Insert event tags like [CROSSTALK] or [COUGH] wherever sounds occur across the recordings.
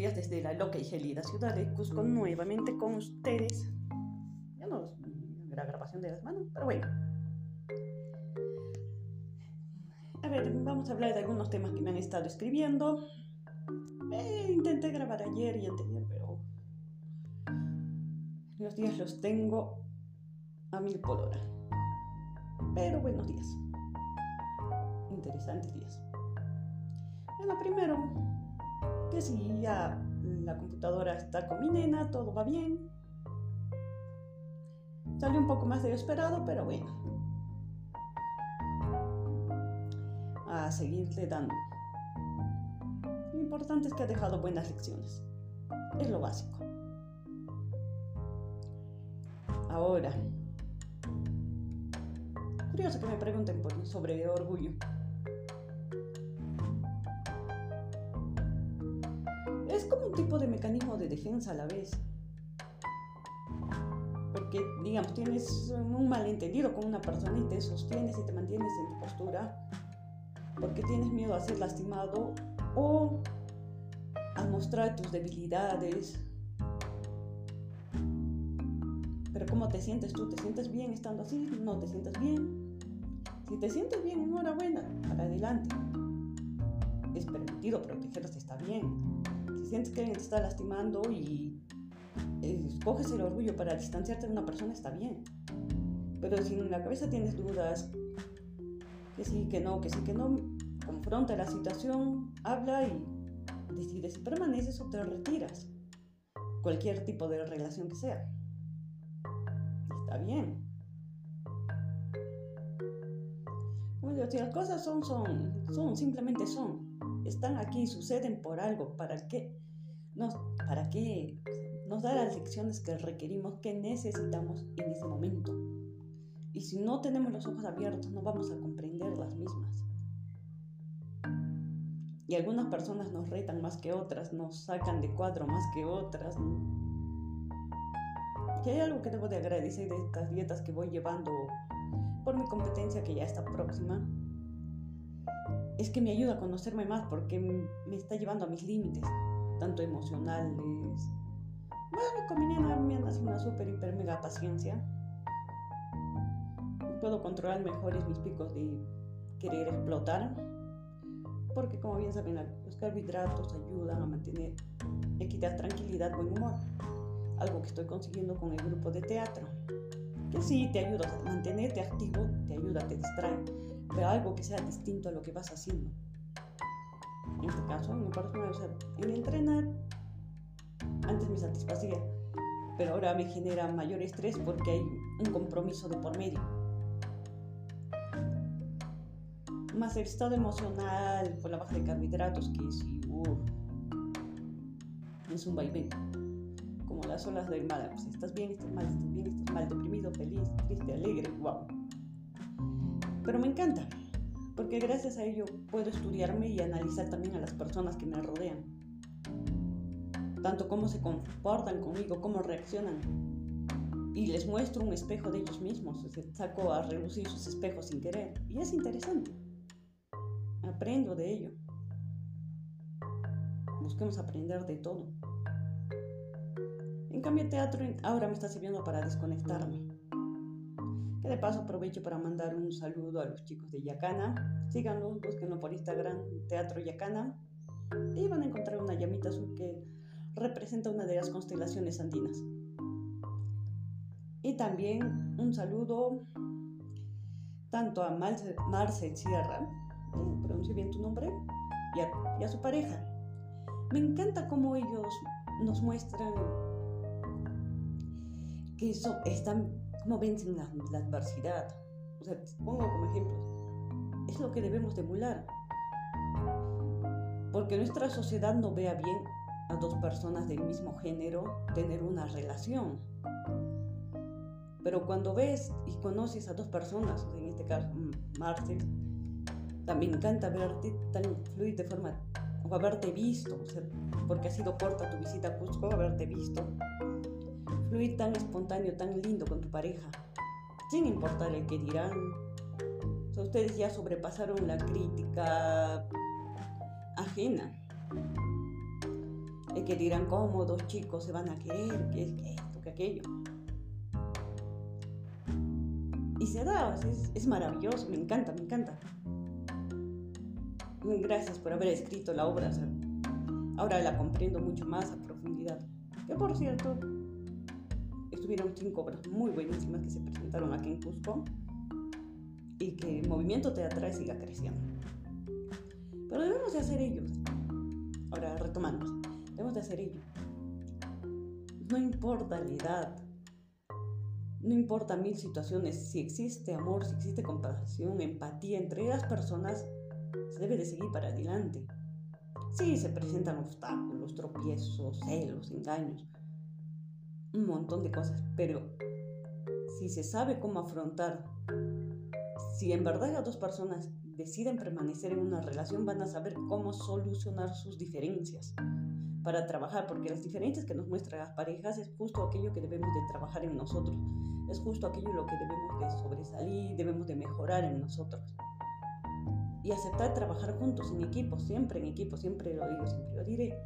días desde la loca y gelida ciudad de Cusco nuevamente con ustedes. Ya no la grabación de las manos, pero bueno. A ver, vamos a hablar de algunos temas que me han estado escribiendo. Eh, intenté grabar ayer y anterior, pero los días los tengo a mil por hora. Pero buenos días. Interesantes días. Bueno, primero, que si ya la computadora está con mi nena, todo va bien. Salió un poco más de lo esperado, pero bueno. A seguirle dando. Lo importante es que ha dejado buenas lecciones. Es lo básico. Ahora, curioso que me pregunten sobre orgullo. Es como un tipo de mecanismo de defensa a la vez. Porque, digamos, tienes un malentendido con una persona y te sostienes y te mantienes en tu postura porque tienes miedo a ser lastimado o a mostrar tus debilidades. Pero ¿cómo te sientes tú? ¿Te sientes bien estando así? ¿No te sientes bien? Si te sientes bien, enhorabuena, para adelante. Es permitido protegerse, está bien sientes que alguien te está lastimando y escoges el orgullo para distanciarte de una persona, está bien. Pero si en la cabeza tienes dudas, que sí, que no, que sí, que no, confronta la situación, habla y decides si permaneces o te retiras. Cualquier tipo de relación que sea. Está bien. Bueno, si las cosas son, son, son, simplemente son están aquí, suceden por algo, ¿para qué? Nos, ¿Para qué? Nos da las lecciones que requerimos, que necesitamos en ese momento. Y si no tenemos los ojos abiertos, no vamos a comprender las mismas. Y algunas personas nos retan más que otras, nos sacan de cuadro más que otras. Que hay algo que debo de agradecer de estas dietas que voy llevando por mi competencia que ya está próxima es que me ayuda a conocerme más porque me está llevando a mis límites, tanto emocionales. Bueno, con mi nena me han una súper, hiper, mega paciencia. Puedo controlar mejor mis picos de querer explotar. Porque como bien saben, los carbohidratos ayudan a mantener equidad, tranquilidad, buen humor. Algo que estoy consiguiendo con el grupo de teatro. Que sí, te ayuda a mantenerte activo, te ayuda, te distrae pero algo que sea distinto a lo que vas haciendo. En este caso, me parece o sea, el entrenar antes me satisfacía, pero ahora me genera mayor estrés porque hay un compromiso de por medio. Más el estado emocional por la baja de carbohidratos que si es un vaivén. Como las olas del mar. Pues, estás bien, estás mal, estás bien, estás mal, deprimido, feliz, triste, alegre, wow. Pero me encanta, porque gracias a ello puedo estudiarme y analizar también a las personas que me rodean. Tanto cómo se comportan conmigo, cómo reaccionan. Y les muestro un espejo de ellos mismos, saco a relucir sus espejos sin querer. Y es interesante. Aprendo de ello. Busquemos aprender de todo. En cambio, teatro ahora me está sirviendo para desconectarme de paso aprovecho para mandar un saludo a los chicos de Yacana. Síganlos, búsquenlo por Instagram, Teatro Yacana, y van a encontrar una llamita azul que representa una de las constelaciones andinas. Y también un saludo tanto a Marce, Sierra, pronuncio bien tu nombre, y a, y a su pareja. Me encanta cómo ellos nos muestran que eso, están cómo vencen la, adversidad. O sea, pongo como ejemplo, es lo que debemos de emular. Porque nuestra sociedad no vea bien a dos personas del mismo género tener una relación. Pero cuando ves y conoces a dos personas, en este caso Marcel, también encanta verte tan fluir de forma, o haberte visto, o sea, porque ha sido corta tu visita a Cusco, haberte visto, fluir tan espontáneo, tan lindo con tu pareja, sin importar el que dirán. ustedes ya sobrepasaron la crítica ajena. El que dirán cómo dos chicos se van a querer, que es esto, que aquello. Y se da, es, es maravilloso, me encanta, me encanta. Gracias por haber escrito la obra. ahora la comprendo mucho más a profundidad. Que por cierto, estuvieron cinco obras muy buenísimas que se presentaron aquí en Cusco y que el movimiento teatral siga creciendo. Pero debemos de hacer ello. Ahora retomando, debemos de hacer ello. No importa la edad, no importa mil situaciones, si existe amor, si existe compasión, empatía entre las personas, se debe de seguir para adelante. Sí, se presentan obstáculos, tropiezos, celos, engaños, un montón de cosas, pero si se sabe cómo afrontar, si en verdad las dos personas deciden permanecer en una relación, van a saber cómo solucionar sus diferencias para trabajar, porque las diferencias que nos muestran las parejas es justo aquello que debemos de trabajar en nosotros, es justo aquello lo que debemos de sobresalir, debemos de mejorar en nosotros. Y aceptar trabajar juntos en equipo, siempre en equipo, siempre lo digo, siempre lo diré.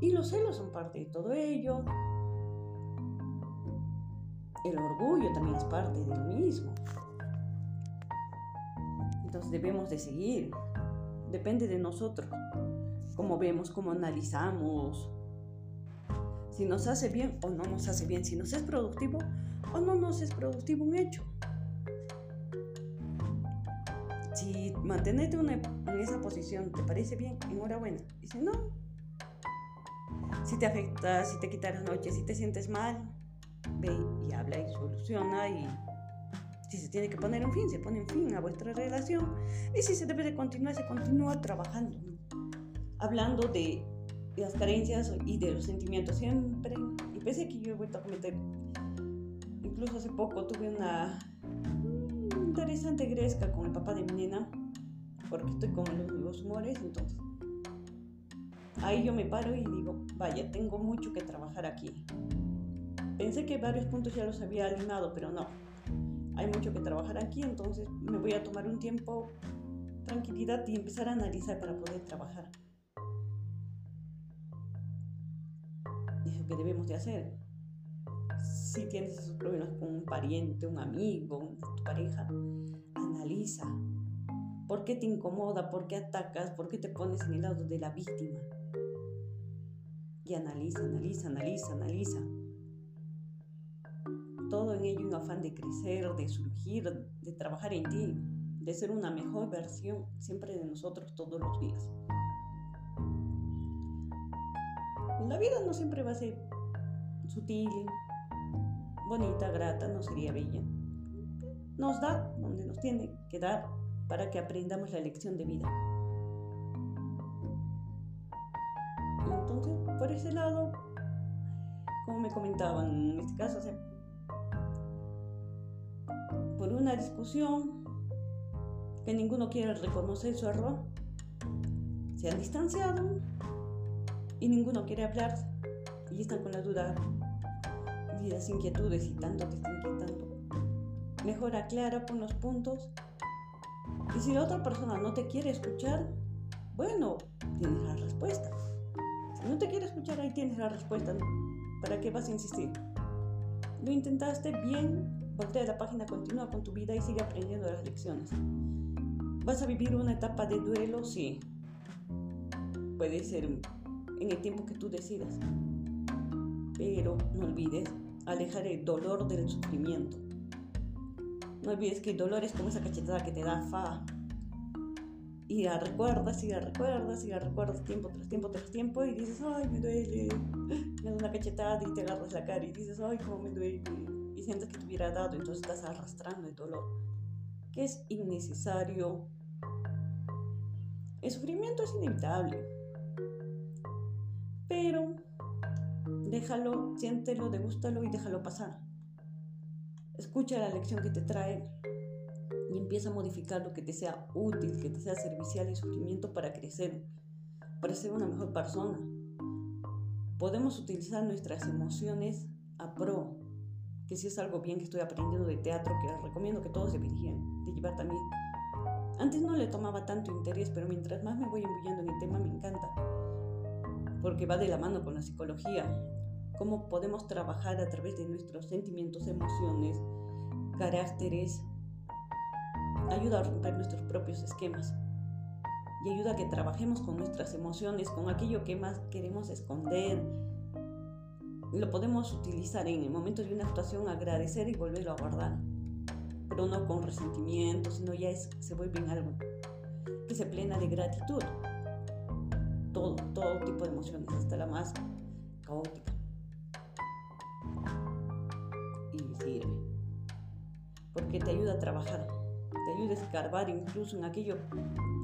Y los celos son parte de todo ello, el orgullo también es parte de lo mismo. Entonces debemos de seguir. Depende de nosotros. Cómo vemos, cómo analizamos. Si nos hace bien o no nos hace bien. Si nos es productivo o no nos es productivo un hecho. Si mantenerte en esa posición te parece bien, enhorabuena. Y si no, si te afecta, si te quita las noches, si te sientes mal, ve habla y soluciona y si se tiene que poner un fin, se pone un fin a vuestra relación y si se debe de continuar, se continúa trabajando, hablando de las carencias y de los sentimientos siempre. Y pese a que yo he vuelto a cometer, incluso hace poco tuve una interesante gresca con el papá de mi nena, porque estoy con los humores, entonces ahí yo me paro y digo, vaya, tengo mucho que trabajar aquí. Pensé que varios puntos ya los había alineado, pero no. Hay mucho que trabajar aquí, entonces me voy a tomar un tiempo, tranquilidad y empezar a analizar para poder trabajar. Es lo que debemos de hacer. Si tienes esos problemas con un pariente, un amigo, tu pareja, analiza. ¿Por qué te incomoda? ¿Por qué atacas? ¿Por qué te pones en el lado de la víctima? Y analiza, analiza, analiza, analiza todo en ello un afán de crecer, de surgir, de trabajar en ti, de ser una mejor versión siempre de nosotros todos los días. La vida no siempre va a ser sutil, bonita, grata, no sería bella. Nos da donde nos tiene que dar para que aprendamos la lección de vida. Entonces, por ese lado, como me comentaban, en este caso, por una discusión que ninguno quiere reconocer su error, se han distanciado y ninguno quiere hablar y están con la duda y las inquietudes y tanto te están inquietando. Mejor aclara, pon los puntos y si la otra persona no te quiere escuchar, bueno, tienes la respuesta. Si no te quiere escuchar, ahí tienes la respuesta. ¿Para qué vas a insistir? Lo intentaste bien, Voltea la página, continúa con tu vida y sigue aprendiendo las lecciones. ¿Vas a vivir una etapa de duelo? Sí. Puede ser en el tiempo que tú decidas. Pero no olvides alejar el dolor del sufrimiento. No olvides que el dolor es como esa cachetada que te da fa. Y la recuerdas, y la recuerdas, y la recuerdas tiempo tras tiempo tras tiempo y dices, ay, me duele. [GASPS] Me da una cachetada y te agarras la cara y dices, ay, cómo me duele que te hubiera dado, entonces estás arrastrando el dolor, que es innecesario. El sufrimiento es inevitable, pero déjalo, siéntelo, degústalo y déjalo pasar. Escucha la lección que te trae y empieza a modificar lo que te sea útil, que te sea servicial y sufrimiento para crecer, para ser una mejor persona. Podemos utilizar nuestras emociones a pro, que si es algo bien que estoy aprendiendo de teatro, que recomiendo que todos deberían de llevar también. Antes no le tomaba tanto interés, pero mientras más me voy embuyendo en el tema me encanta. porque va de la mano con la psicología. Cómo podemos trabajar a través de nuestros sentimientos, emociones, caracteres. Ayuda a romper nuestros propios esquemas y ayuda a que trabajemos con nuestras emociones, con aquello que más queremos esconder. Lo podemos utilizar en el momento de una actuación, agradecer y volverlo a guardar, pero no con resentimiento, sino ya se vuelve en algo que se plena de gratitud. Todo, todo tipo de emociones, hasta la más caótica. Y sirve. Porque te ayuda a trabajar, te ayuda a escarbar incluso en aquello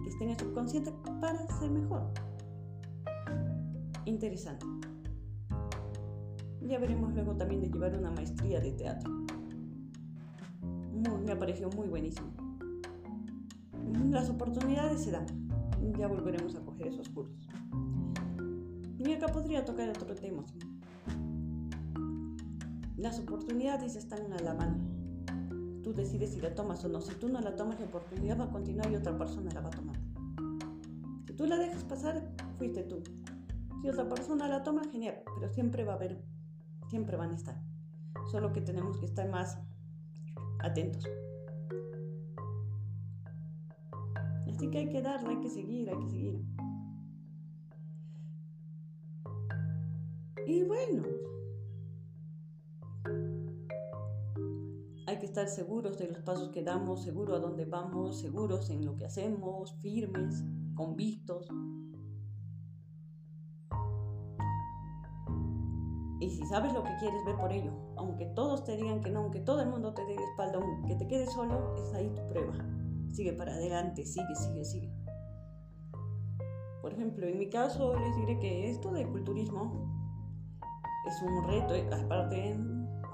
que esté en el subconsciente para ser mejor. Interesante. Ya veremos luego también de llevar una maestría de teatro. me pareció muy buenísimo. Las oportunidades se dan. Ya volveremos a coger esos cursos. Y acá podría tocar otro tema. Las oportunidades están a la mano. Tú decides si la tomas o no. Si tú no la tomas, la oportunidad va a continuar y otra persona la va a tomar. Si tú la dejas pasar, fuiste tú. Si otra persona la toma, genial. Pero siempre va a haber, siempre van a estar. Solo que tenemos que estar más atentos. Así que hay que darle, hay que seguir, hay que seguir. Y bueno, hay que estar seguros de los pasos que damos, seguros a dónde vamos, seguros en lo que hacemos, firmes, convictos. Sabes lo que quieres ver por ello, aunque todos te digan que no, aunque todo el mundo te dé espalda, aunque te quedes solo, es ahí tu prueba sigue para adelante, sigue, sigue, sigue. Por ejemplo, en mi caso les diré que esto del culturismo es un reto, aparte,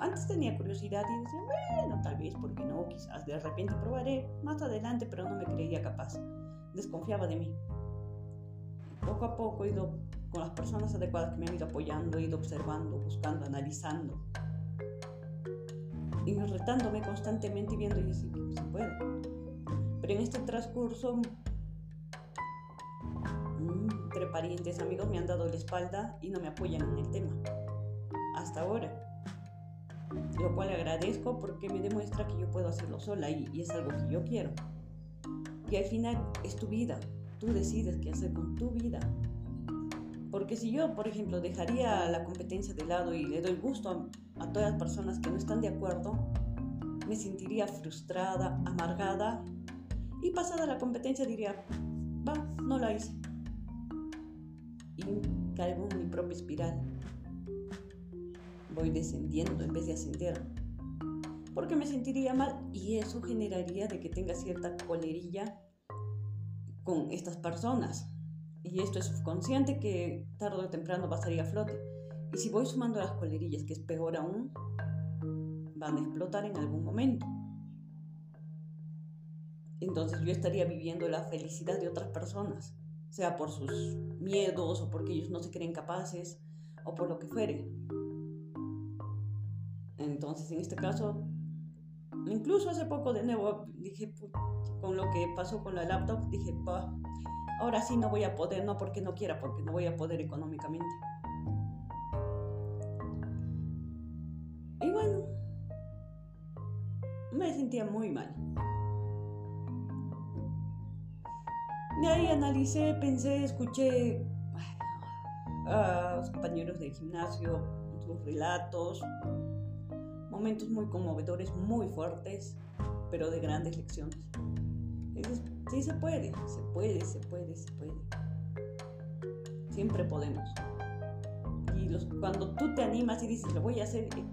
antes tenía curiosidad y decía, bueno, tal vez, porque no? Quizás de repente probaré más adelante, pero no me creía capaz, desconfiaba de mí. Poco a poco he ido con las personas adecuadas que me han ido apoyando, ido observando, buscando, analizando y retándome constantemente y viendo y decir, se puede. Pero en este transcurso, mm, entre parientes, amigos me han dado la espalda y no me apoyan en el tema. Hasta ahora. Lo cual agradezco porque me demuestra que yo puedo hacerlo sola y, y es algo que yo quiero. Y al final es tu vida. Tú decides qué hacer con tu vida. Porque si yo, por ejemplo, dejaría la competencia de lado y le doy gusto a, a, todas las personas que no están de acuerdo, me sentiría frustrada, amargada y pasada la competencia diría, va, no la hice. Y caigo mi propia espiral. Voy descendiendo en vez de ascender. Porque me sentiría mal y eso generaría de que tenga cierta colerilla con estas personas. Y esto es subconsciente que tarde o temprano va a flote. Y si voy sumando las colerillas, que es peor aún, van a explotar en algún momento entonces yo estaría viviendo la felicidad de otras personas, sea por sus miedos o porque ellos no se creen capaces o por lo que fuere. Entonces en este caso, incluso hace poco de nuevo dije, con lo que pasó con la laptop, dije, ahora sí no voy a poder, no porque no quiera, porque no voy a poder económicamente. Y bueno, me sentía muy mal. De ahí analicé, pensé, escuché a los compañeros del gimnasio, sus relatos, momentos muy conmovedores, muy fuertes, pero de grandes lecciones. dices, sí se puede, se puede, se puede, se puede. Siempre podemos. Y cuando tú te animas y dices, lo voy a hacer, eh,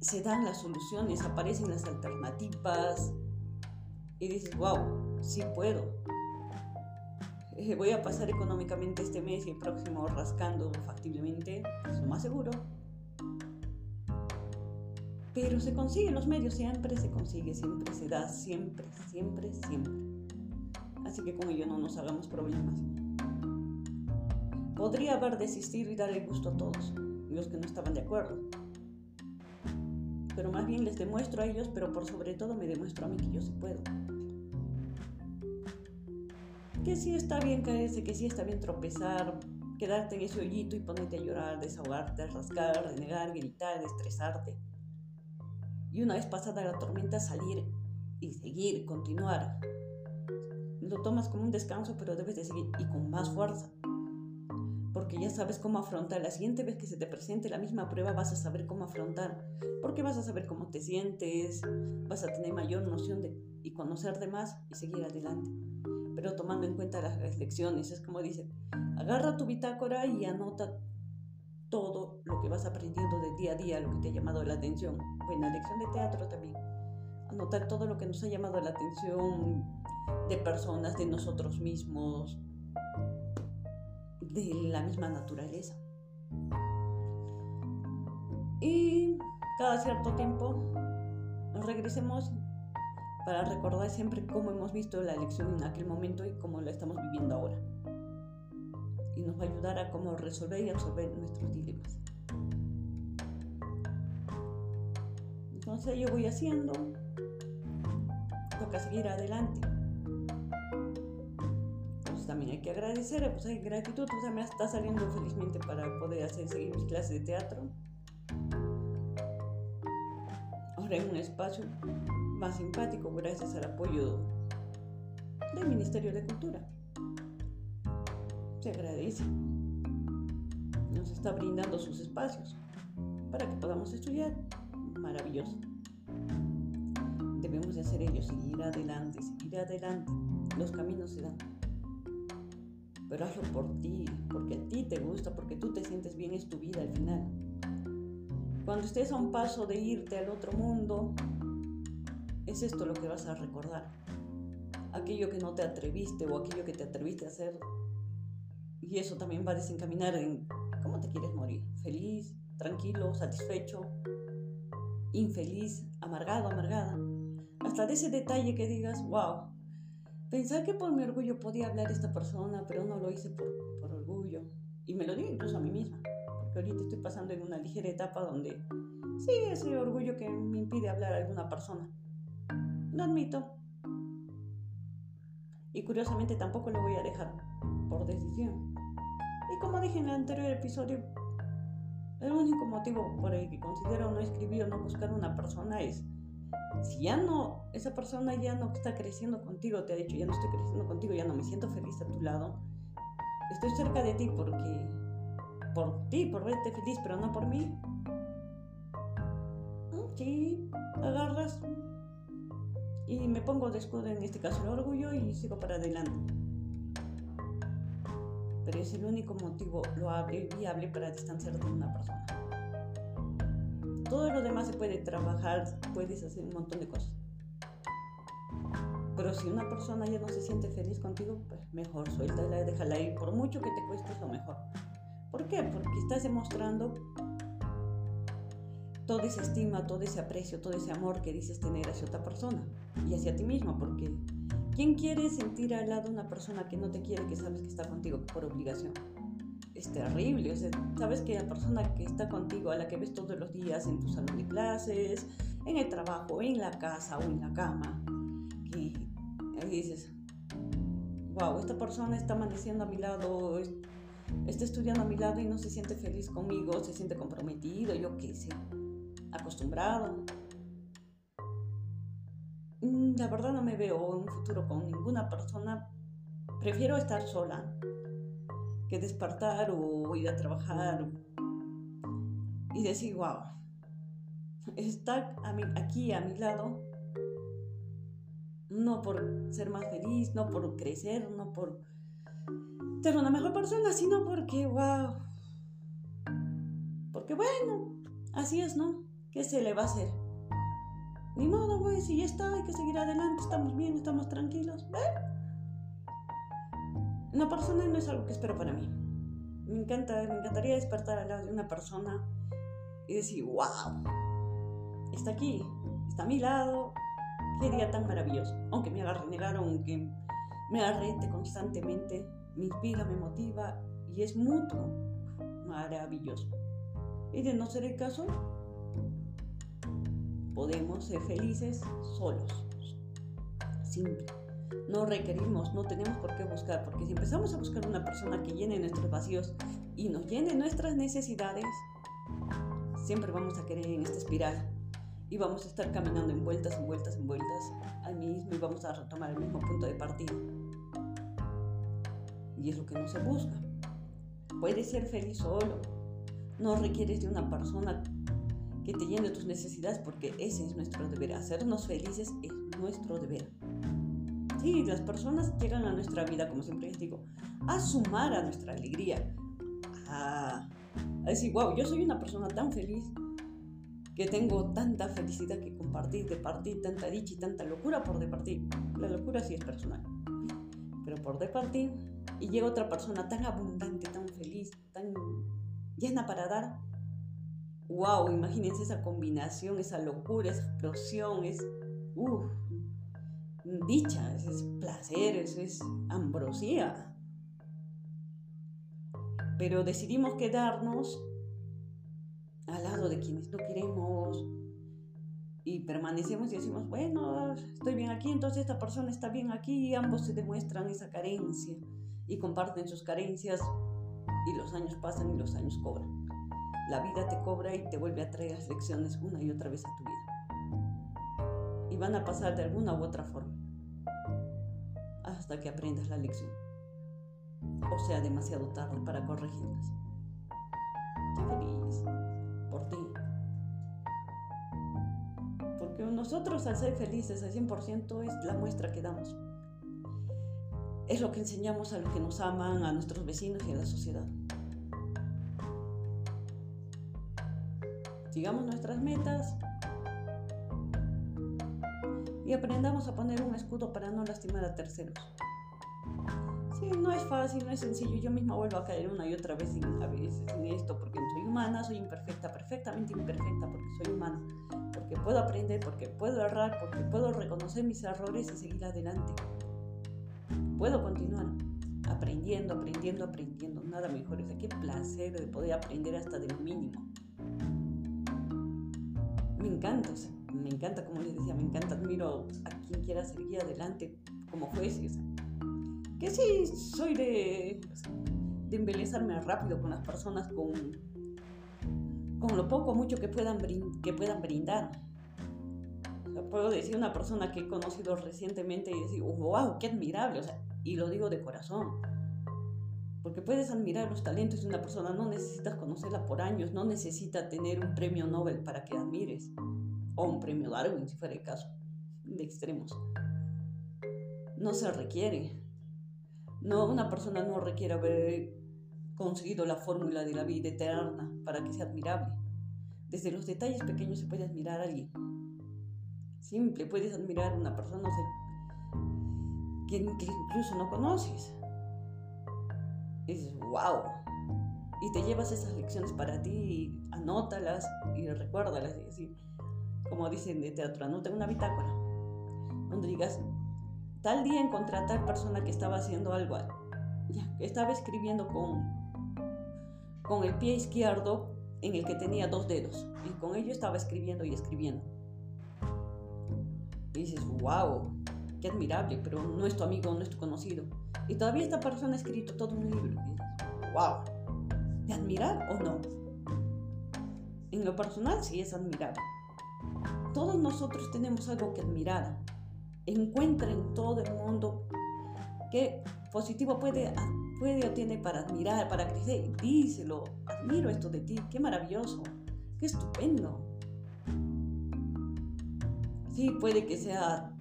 se dan las soluciones, aparecen las alternativas y dices, wow, sí puedo. Eh, voy a pasar económicamente este mes y el próximo rascando factiblemente, es lo más seguro. Pero se consiguen los medios, siempre se consigue, siempre se da, siempre, siempre, siempre. Así que con ello no nos hagamos problemas. Podría haber desistido y darle gusto a todos, los que no estaban de acuerdo. Pero más bien les demuestro a ellos, pero por sobre todo me demuestro a mí que yo sí puedo que sí está bien caerse, que sí está bien tropezar, quedarte en ese hoyito y ponerte a llorar, desahogarte, rascar, renegar, gritar, estresarte. Y una vez pasada la tormenta, salir y seguir, continuar. Lo tomas como un descanso, pero debes de seguir y con más fuerza. Porque ya sabes cómo afrontar. La siguiente vez que se te presente la misma prueba vas a saber cómo afrontar. Porque vas a saber cómo te sientes, vas a tener mayor noción de y conocerte más y seguir adelante. Pero tomando en cuenta las lecciones, es como dice, agarra tu bitácora y anota todo lo que vas aprendiendo de día a día, lo que te ha llamado la atención. Bueno, lección de teatro también. Anotar todo lo que nos ha llamado la atención de personas, de nosotros mismos, de la misma naturaleza. Y cada cierto tiempo regresemos para recordar siempre cómo hemos visto la lección en aquel momento y cómo la estamos viviendo ahora. Y nos va a ayudar a cómo resolver y absorber nuestros dilemas. Entonces yo voy haciendo, toca seguir adelante. Entonces también hay que agradecer, pues hay gratitud, o me está saliendo felizmente para poder hacer, seguir mis clases de teatro. Ahora en un espacio más simpático gracias al apoyo del Ministerio de Cultura. Se agradece. Nos está brindando sus espacios para que podamos estudiar. Maravilloso. Debemos de hacer ello, seguir adelante, seguir adelante. Los caminos se dan. Pero hazlo por ti, porque a ti te gusta, porque tú te sientes bien, es tu vida al final. Cuando estés a un paso de irte al otro mundo, es esto lo que vas a recordar. Aquello que no te atreviste o aquello que te atreviste a hacer. Y eso también va a desencaminar en cómo te quieres morir. Feliz, tranquilo, satisfecho, infeliz, amargado, amargada. Hasta de ese detalle que digas, wow, pensar que por mi orgullo podía hablar esta persona, pero no lo hice por, por orgullo. Y me lo digo incluso a mí misma, porque ahorita estoy pasando en una ligera etapa donde sí, ese orgullo que me impide hablar a alguna persona. Lo admito. Y curiosamente tampoco lo voy a dejar por decisión. Y como dije en el anterior episodio, el único motivo por el que considero no escribir o no buscar una persona es si ya no, esa persona ya no está creciendo contigo, te ha dicho, ya no estoy creciendo contigo, ya no me siento feliz a tu lado, estoy cerca de ti porque, por ti, por verte feliz, pero no por mí. Mm, sí, agarras y me pongo de escudo en este caso el orgullo y sigo para adelante. Pero es el único motivo loable, viable para distanciar de una persona. Todo lo demás se puede trabajar, puedes hacer un montón de cosas. Pero si una persona ya no se siente feliz contigo, pues mejor suéltala, déjala ir. Por mucho que te cueste, es lo mejor. ¿Por qué? Porque estás demostrando toda esa estima, todo ese aprecio, todo ese amor que dices tener hacia otra persona y hacia ti mismo, porque ¿quién quiere sentir al lado una persona que no te quiere, que sabes que está contigo por obligación? Es terrible, o sea, sabes que la persona que está contigo, a la que ves todos los días en tu salón de clases, en el trabajo, en la casa o en la cama, y ahí dices, wow, esta persona está amaneciendo a mi lado, está estudiando a mi lado y no se siente feliz conmigo, se siente comprometido, yo qué sé acostumbrado. Mm, la verdad no me veo en un futuro con ninguna persona. Prefiero estar sola que despertar o ir a trabajar y decir, wow, está aquí a mi lado, no por ser más feliz, no por crecer, no por ser una mejor persona, sino porque, wow, porque bueno, así es, ¿no? ¿Qué se le va a hacer? Ni modo, güey, si ya está, hay que seguir adelante, estamos bien, estamos tranquilos. Una persona no es algo que espero para mí. Me encanta, me encantaría despertar al lado de una persona y decir, wow, está aquí, está a mi lado, qué día tan maravilloso. Aunque me haga renegar, aunque me arrete constantemente, me inspira, me motiva y es mutuo, maravilloso. Y de no ser el caso, podemos ser felices solos. Simple. No requerimos, no tenemos por qué buscar, porque si empezamos a buscar una persona que llene nuestros vacíos, y nos llene nuestras necesidades, siempre vamos a querer en esta espiral y vamos a estar caminando en vueltas, en vueltas, en vueltas al mismo y vamos a retomar el mismo punto de partida. Y es lo que no se busca. Puedes ser feliz solo. No requieres de una persona que te llene tus necesidades porque ese es nuestro deber. Hacernos felices es nuestro deber. Sí, las personas llegan a nuestra vida, como siempre les digo, a sumar a nuestra alegría. A, a decir, wow, yo soy una persona tan feliz que tengo tanta felicidad que compartir, departir, tanta dicha y tanta locura por departir. La locura sí es personal, pero por departir. Y llega otra persona tan abundante, tan feliz, tan llena para dar. ¡Wow! Imagínense esa combinación, esa locura, esa explosión, es. Dicha, es placer, es ambrosía. Pero decidimos quedarnos al lado de quienes no queremos y permanecemos y decimos, bueno, estoy bien aquí, entonces esta persona está bien aquí y ambos se demuestran esa carencia y comparten sus carencias y los años pasan y los años cobran. La vida te cobra y te vuelve a traer las lecciones una y otra vez a tu vida. Y van a pasar de alguna u otra forma hasta que aprendas la lección. O sea, demasiado tarde para corregirlas. feliz por ti. Porque nosotros al ser felices al 100% es la muestra que damos. Es lo que enseñamos a los que nos aman, a nuestros vecinos y a la sociedad. Sigamos nuestras metas y aprendamos a poner un escudo para no lastimar a terceros. Sí, no es fácil, no es sencillo. Yo misma vuelvo a caer una y otra vez en, a veces en esto porque soy humana, soy imperfecta, perfectamente imperfecta porque soy humana, porque puedo aprender, porque puedo errar, porque puedo reconocer mis errores y seguir adelante. Puedo continuar aprendiendo, aprendiendo, aprendiendo. Nada mejor. Es qué placer de poder aprender hasta de lo mínimo. Me encanta, me encanta, como les decía, me encanta, admiro a quien quiera seguir adelante como juez. Que sí, soy de, de embelezarme rápido con las personas, con, con lo poco o mucho que puedan, que puedan brindar. puedo decir una persona que he conocido recientemente y decir, wow, qué admirable, o sea, y lo digo de corazón. Porque puedes admirar los talentos de una persona, no necesitas conocerla por años, no necesita tener un premio Nobel para que admires, o un premio Darwin, si fuera el caso, de extremos. No se requiere. No, una persona no requiere haber conseguido la fórmula de la vida eterna para que sea admirable. Desde los detalles pequeños se puede admirar a alguien. Simple, puedes admirar a una persona que, incluso no conoces. Es wow. Y te llevas esas lecciones para ti, anótalas y recuérdalas. como dicen de teatro, anota una bitácora donde digas, Tal día encontré a tal persona que estaba haciendo algo, que estaba escribiendo con, con el pie izquierdo en el que tenía dos dedos. Y con ello estaba escribiendo y escribiendo. Y dices, wow, qué admirable, pero no es tu amigo, no es tu conocido. Y todavía esta persona ha escrito todo un libro. Wow, ¿de admirar o no? En lo personal sí es admirable. Todos nosotros tenemos algo que admirar encuentra en todo el mundo qué positivo puede, puede o tiene para admirar, para crecer. Díselo, admiro esto de ti, qué maravilloso, qué estupendo. Sí, puede que sea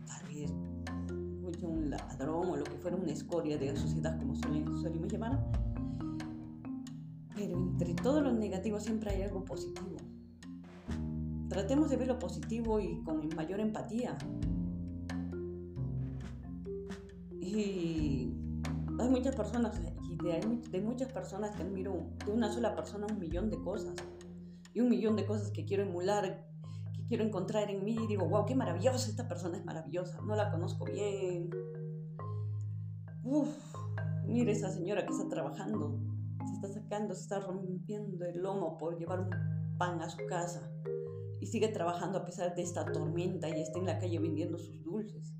un ladrón o lo que fuera una escoria de la sociedad, como solemos llamar. Pero entre todo lo negativo siempre hay algo positivo. Tratemos de ver lo positivo y con mayor empatía. Y hay muchas personas, y de, muchas personas que admiro de una sola persona un millón de cosas. Y un millón de cosas que quiero emular, quiero encontrar en mí. Digo, wow, qué maravillosa, esta persona es maravillosa. No la conozco bien. Uf, mire esa señora que está trabajando. Se está sacando, se está rompiendo el lomo por llevar un pan a su casa. Y sigue trabajando a pesar de esta tormenta y está en la calle vendiendo sus dulces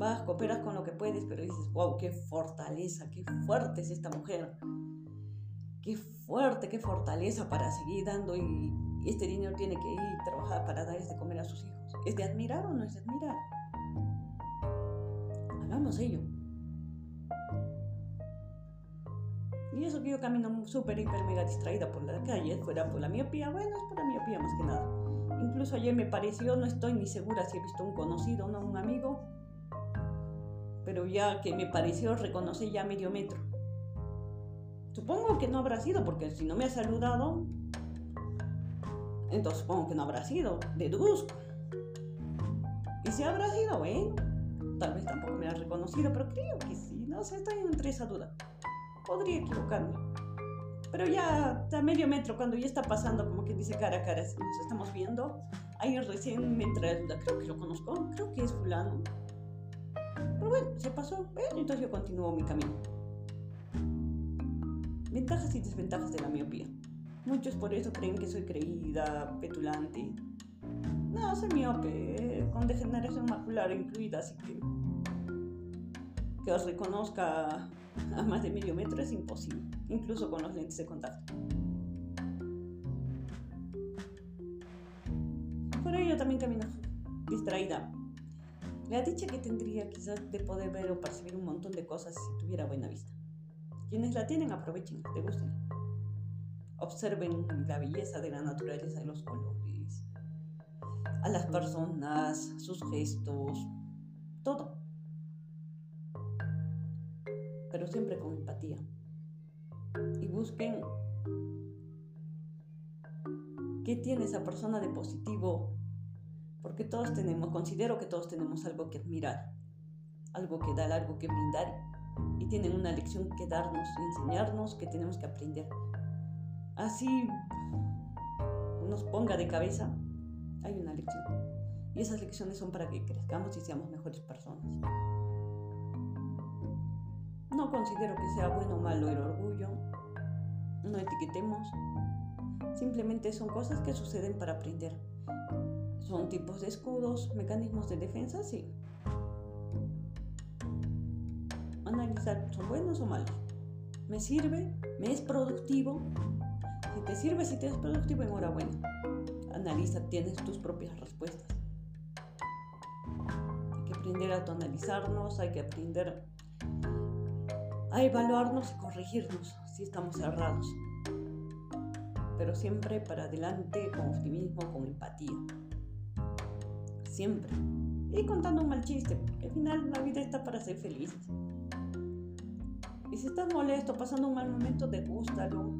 vas, cooperas con lo que puedes, pero dices, wow, qué fortaleza, qué fuerte es esta mujer. qué fuerte, qué fortaleza para seguir dando y, este dinero tiene que ir a trabajar para darles de comer a sus hijos. ¿Es de admirar o no es de admirar? Hagamos ello. Y eso que yo camino súper, hiper, mega distraída por la calle, fuera por la miopía, bueno, es por la miopía más que nada. Incluso ayer me pareció, no estoy ni segura si he visto un conocido o no, un amigo, pero ya que me pareció, reconocí ya medio metro. Supongo que no habrá sido, porque si no me ha saludado, entonces supongo que no habrá sido, deduzco. Y si habrá sido, bueno, tal vez tampoco me ha reconocido, pero creo que sí, no sé, estoy entre esa duda. Podría equivocarme. Pero ya a medio metro, cuando ya está pasando, como que dice cara a cara, nos estamos viendo, ahí recién me entra la duda, creo que lo conozco, creo que es fulano. Pero bueno, se pasó, bueno, entonces yo continúo mi camino. Ventajas y desventajas de la miopía. Muchos por eso creen que soy creída, petulante. No, soy miope, con degeneración macular incluida, así que que os reconozca a más de medio metro es imposible, incluso con los lentes de contacto. Por ello también camino distraída. La dicha que tendría quizás de poder ver o percibir un montón de cosas si tuviera buena vista. Quienes la tienen aprovechen, te gusten. Observen la belleza de la naturaleza de los colores, a las personas, sus gestos, todo. Pero siempre con empatía. Y busquen qué tiene esa persona de positivo, porque todos tenemos, considero que todos tenemos algo que admirar, algo que dar, algo que brindar, y tienen una lección que darnos, enseñarnos, que tenemos que aprender así nos ponga de cabeza, hay una lección. Y esas lecciones son para que crezcamos y seamos mejores personas. No considero que sea bueno o malo el orgullo. No etiquetemos. Simplemente son cosas que suceden para aprender. Son tipos de escudos, mecanismos de defensa, sí. Analizar, ¿son buenos o malos? ¿Me sirve? ¿Me es productivo? Si te sirve, si te es productivo, enhorabuena. Analiza, tienes tus propias respuestas. Hay que aprender a autoanalizarnos, hay que aprender a evaluarnos y corregirnos si estamos errados. Pero siempre para adelante, con optimismo, con empatía. Siempre. Y contando un mal chiste, porque al final la vida está para ser felices. Y si estás molesto, pasando un mal momento, degústalo,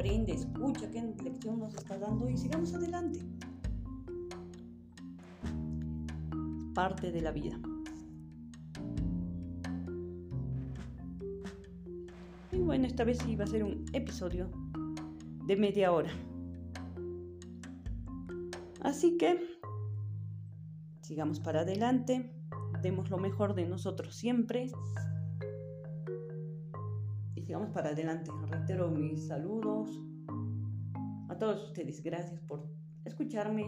aprende, escucha qué lección nos está dando y sigamos adelante. Parte de la vida. Y bueno, esta vez sí va a ser un episodio de media hora. Así que sigamos para adelante, demos lo mejor de nosotros siempre sigamos para adelante. Reitero mis saludos a todos ustedes. Gracias por escucharme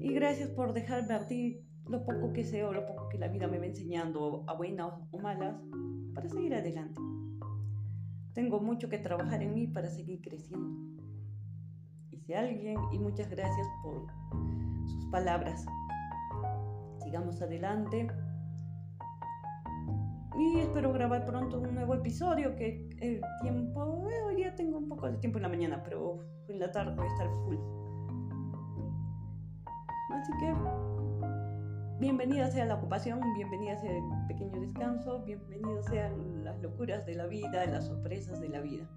y gracias por dejarme a ti lo poco que sé o lo poco que la vida me va enseñando, a buenas o malas, para seguir adelante. Tengo mucho que trabajar en mí para seguir creciendo. Y si alguien, y muchas gracias por sus palabras. Sigamos adelante y espero grabar pronto un nuevo episodio que el tiempo, eh, hoy día tengo un poco de tiempo en la mañana, pero en la tarde voy a estar full. Así que bienvenida sea la ocupación, bienvenida sea el pequeño descanso, bienvenidos sean las locuras de la vida, las sorpresas de la vida.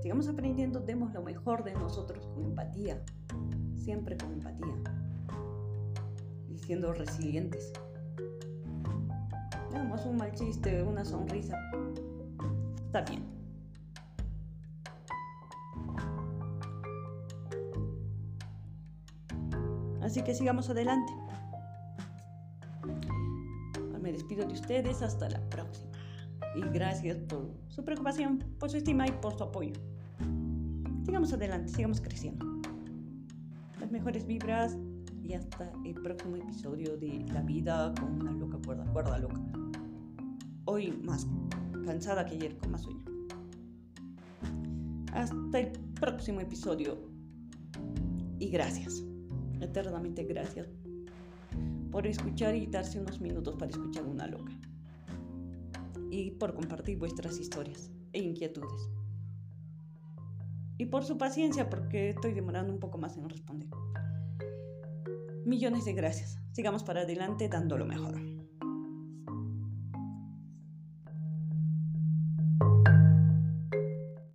Sigamos aprendiendo, demos lo mejor de nosotros con empatía, siempre con empatía y siendo resilientes. Hagamos un mal chiste, una sonrisa. Está bien. Así que sigamos adelante. Me despido de ustedes hasta la próxima. Y gracias por su preocupación, por su estima y por su apoyo. Sigamos adelante, sigamos creciendo. Las mejores vibras y hasta el próximo episodio de La vida con una loca cuerda, cuerda loca hoy más cansada que ayer, con más sueño. Hasta el próximo episodio. Y gracias, eternamente gracias por escuchar y darse unos minutos para escuchar una loca. Y por compartir vuestras historias e inquietudes. Y por su paciencia porque estoy demorando un poco más en responder. Millones de gracias. Sigamos para adelante dando lo mejor.